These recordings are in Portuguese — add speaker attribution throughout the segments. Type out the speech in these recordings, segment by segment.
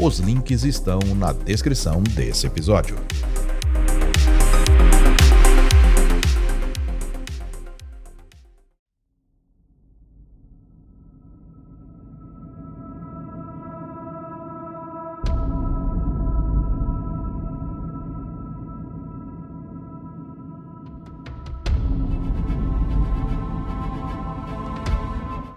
Speaker 1: Os links estão na descrição desse episódio.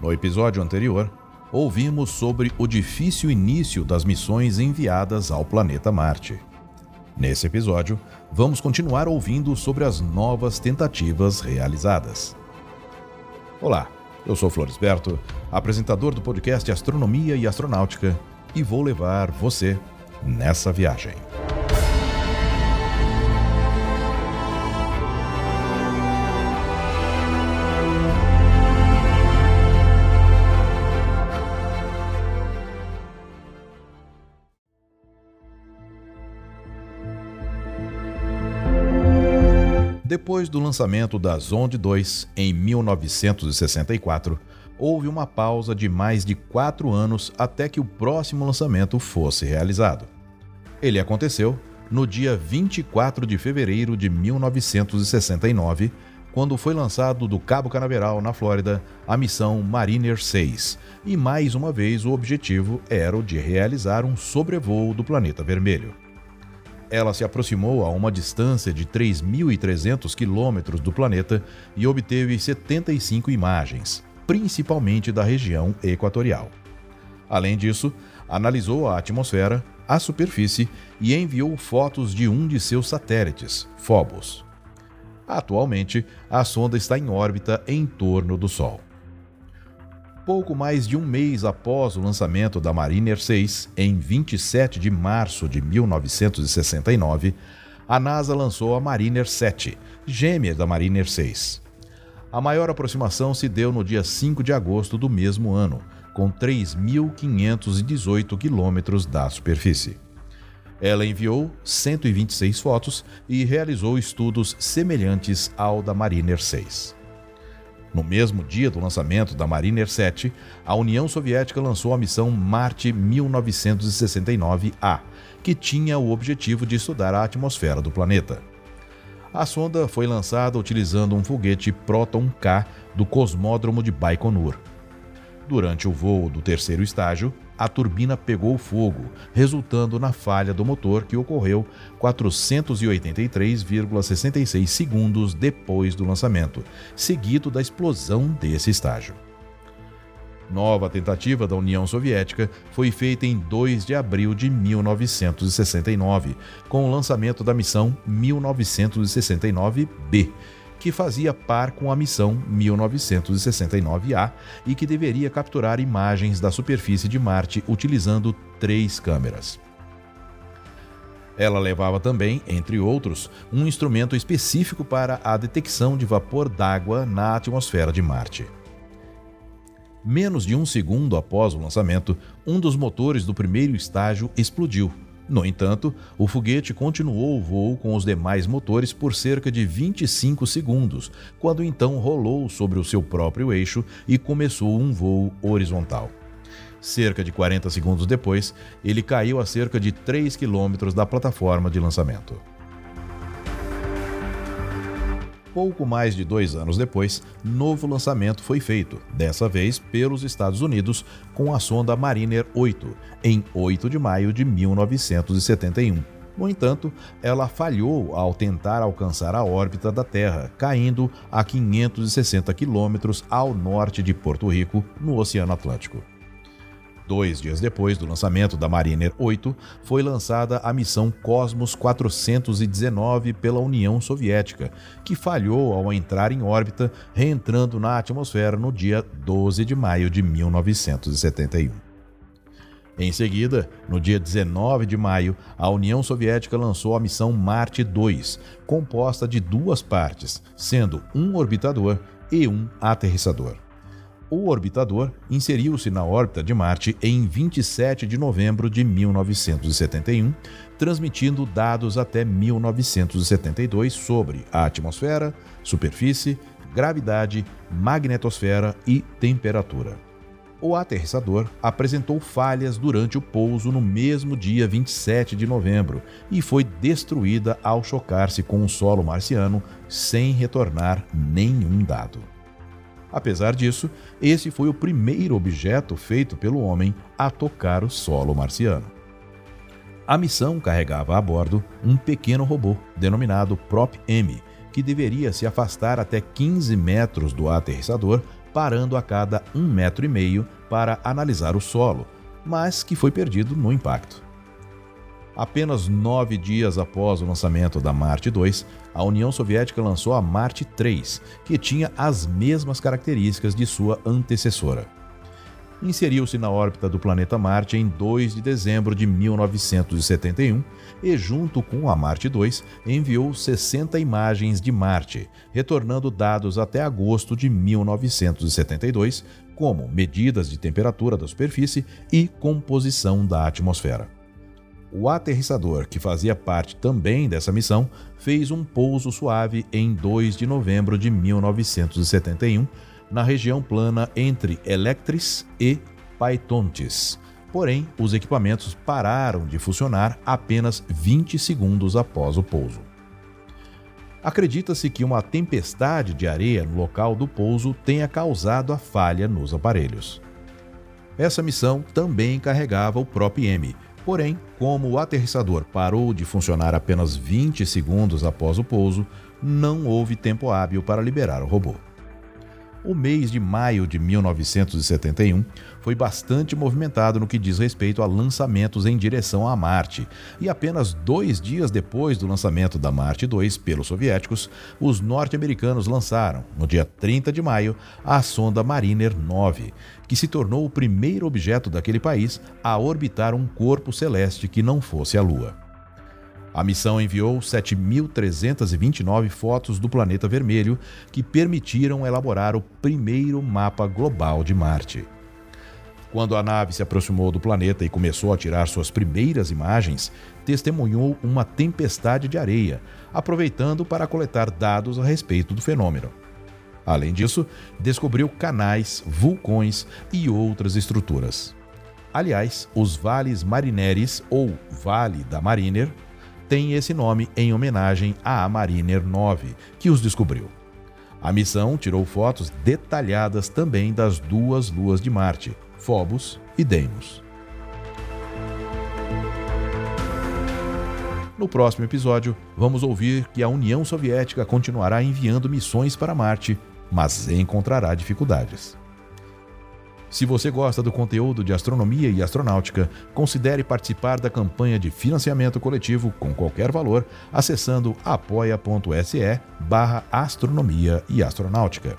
Speaker 1: No episódio anterior, ouvimos sobre o difícil início das missões enviadas ao planeta Marte. Nesse episódio, vamos continuar ouvindo sobre as novas tentativas realizadas. Olá, eu sou Floresberto, apresentador do podcast Astronomia e Astronáutica, e vou levar você nessa viagem. Depois do lançamento da Zonde 2 em 1964, houve uma pausa de mais de quatro anos até que o próximo lançamento fosse realizado. Ele aconteceu no dia 24 de fevereiro de 1969, quando foi lançado do Cabo Canaveral, na Flórida, a missão Mariner 6, e mais uma vez o objetivo era o de realizar um sobrevoo do planeta vermelho ela se aproximou a uma distância de 3.300 quilômetros do planeta e obteve 75 imagens, principalmente da região equatorial. Além disso, analisou a atmosfera, a superfície e enviou fotos de um de seus satélites, Phobos. Atualmente, a sonda está em órbita em torno do Sol. Pouco mais de um mês após o lançamento da Mariner 6, em 27 de março de 1969, a NASA lançou a Mariner 7, gêmea da Mariner 6. A maior aproximação se deu no dia 5 de agosto do mesmo ano, com 3.518 quilômetros da superfície. Ela enviou 126 fotos e realizou estudos semelhantes ao da Mariner 6. No mesmo dia do lançamento da Mariner 7, a União Soviética lançou a missão Marte 1969A, que tinha o objetivo de estudar a atmosfera do planeta. A sonda foi lançada utilizando um foguete Proton-K do cosmódromo de Baikonur. Durante o voo do terceiro estágio, a turbina pegou fogo, resultando na falha do motor que ocorreu 483,66 segundos depois do lançamento, seguido da explosão desse estágio. Nova tentativa da União Soviética foi feita em 2 de abril de 1969, com o lançamento da missão 1969B, que fazia par com a missão 1969A e que deveria capturar imagens da superfície de Marte utilizando três câmeras. Ela levava também, entre outros, um instrumento específico para a detecção de vapor d'água na atmosfera de Marte. Menos de um segundo após o lançamento, um dos motores do primeiro estágio explodiu, no entanto, o foguete continuou o voo com os demais motores por cerca de 25 segundos, quando então rolou sobre o seu próprio eixo e começou um voo horizontal. Cerca de 40 segundos depois, ele caiu a cerca de 3 quilômetros da plataforma de lançamento. Pouco mais de dois anos depois, novo lançamento foi feito, dessa vez pelos Estados Unidos, com a sonda Mariner 8, em 8 de maio de 1971. No entanto, ela falhou ao tentar alcançar a órbita da Terra, caindo a 560 quilômetros ao norte de Porto Rico, no Oceano Atlântico. Dois dias depois do lançamento da Mariner 8, foi lançada a missão Cosmos 419 pela União Soviética, que falhou ao entrar em órbita, reentrando na atmosfera no dia 12 de maio de 1971. Em seguida, no dia 19 de maio, a União Soviética lançou a missão Marte 2, composta de duas partes, sendo um orbitador e um aterrissador. O orbitador inseriu-se na órbita de Marte em 27 de novembro de 1971, transmitindo dados até 1972 sobre a atmosfera, superfície, gravidade, magnetosfera e temperatura. O aterrissador apresentou falhas durante o pouso no mesmo dia 27 de novembro e foi destruída ao chocar-se com o solo marciano sem retornar nenhum dado. Apesar disso, esse foi o primeiro objeto feito pelo homem a tocar o solo marciano. A missão carregava a bordo um pequeno robô denominado Prop-M, que deveria se afastar até 15 metros do aterrissador, parando a cada um metro e meio para analisar o solo, mas que foi perdido no impacto. Apenas nove dias após o lançamento da Marte 2, a União Soviética lançou a Marte 3, que tinha as mesmas características de sua antecessora inseriu-se na órbita do planeta Marte em 2 de dezembro de 1971 e, junto com a Marte 2, enviou 60 imagens de Marte, retornando dados até agosto de 1972, como medidas de temperatura da superfície e composição da atmosfera. O aterrissador, que fazia parte também dessa missão, fez um pouso suave em 2 de novembro de 1971 na região plana entre Electris e Paitontes. Porém, os equipamentos pararam de funcionar apenas 20 segundos após o pouso. Acredita-se que uma tempestade de areia no local do pouso tenha causado a falha nos aparelhos. Essa missão também carregava o próprio M, porém, como o aterrissador parou de funcionar apenas 20 segundos após o pouso, não houve tempo hábil para liberar o robô. O mês de maio de 1971 foi bastante movimentado no que diz respeito a lançamentos em direção a Marte, e apenas dois dias depois do lançamento da Marte 2 pelos soviéticos, os norte-americanos lançaram, no dia 30 de maio, a sonda Mariner 9, que se tornou o primeiro objeto daquele país a orbitar um corpo celeste que não fosse a Lua. A missão enviou 7.329 fotos do planeta vermelho que permitiram elaborar o primeiro mapa global de Marte. Quando a nave se aproximou do planeta e começou a tirar suas primeiras imagens, testemunhou uma tempestade de areia, aproveitando para coletar dados a respeito do fenômeno. Além disso, descobriu canais, vulcões e outras estruturas. Aliás, os vales Marineres, ou Vale da Mariner, tem esse nome em homenagem à Mariner 9, que os descobriu. A missão tirou fotos detalhadas também das duas luas de Marte, Phobos e Deimos. No próximo episódio, vamos ouvir que a União Soviética continuará enviando missões para Marte, mas encontrará dificuldades. Se você gosta do conteúdo de astronomia e astronáutica, considere participar da campanha de financiamento coletivo com qualquer valor acessando apoia.se barra astronomia e astronáutica.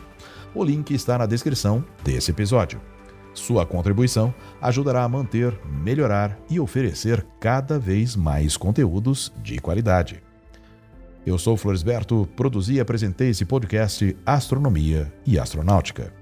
Speaker 1: O link está na descrição desse episódio. Sua contribuição ajudará a manter, melhorar e oferecer cada vez mais conteúdos de qualidade. Eu sou Floresberto, produzi e apresentei esse podcast Astronomia e Astronáutica.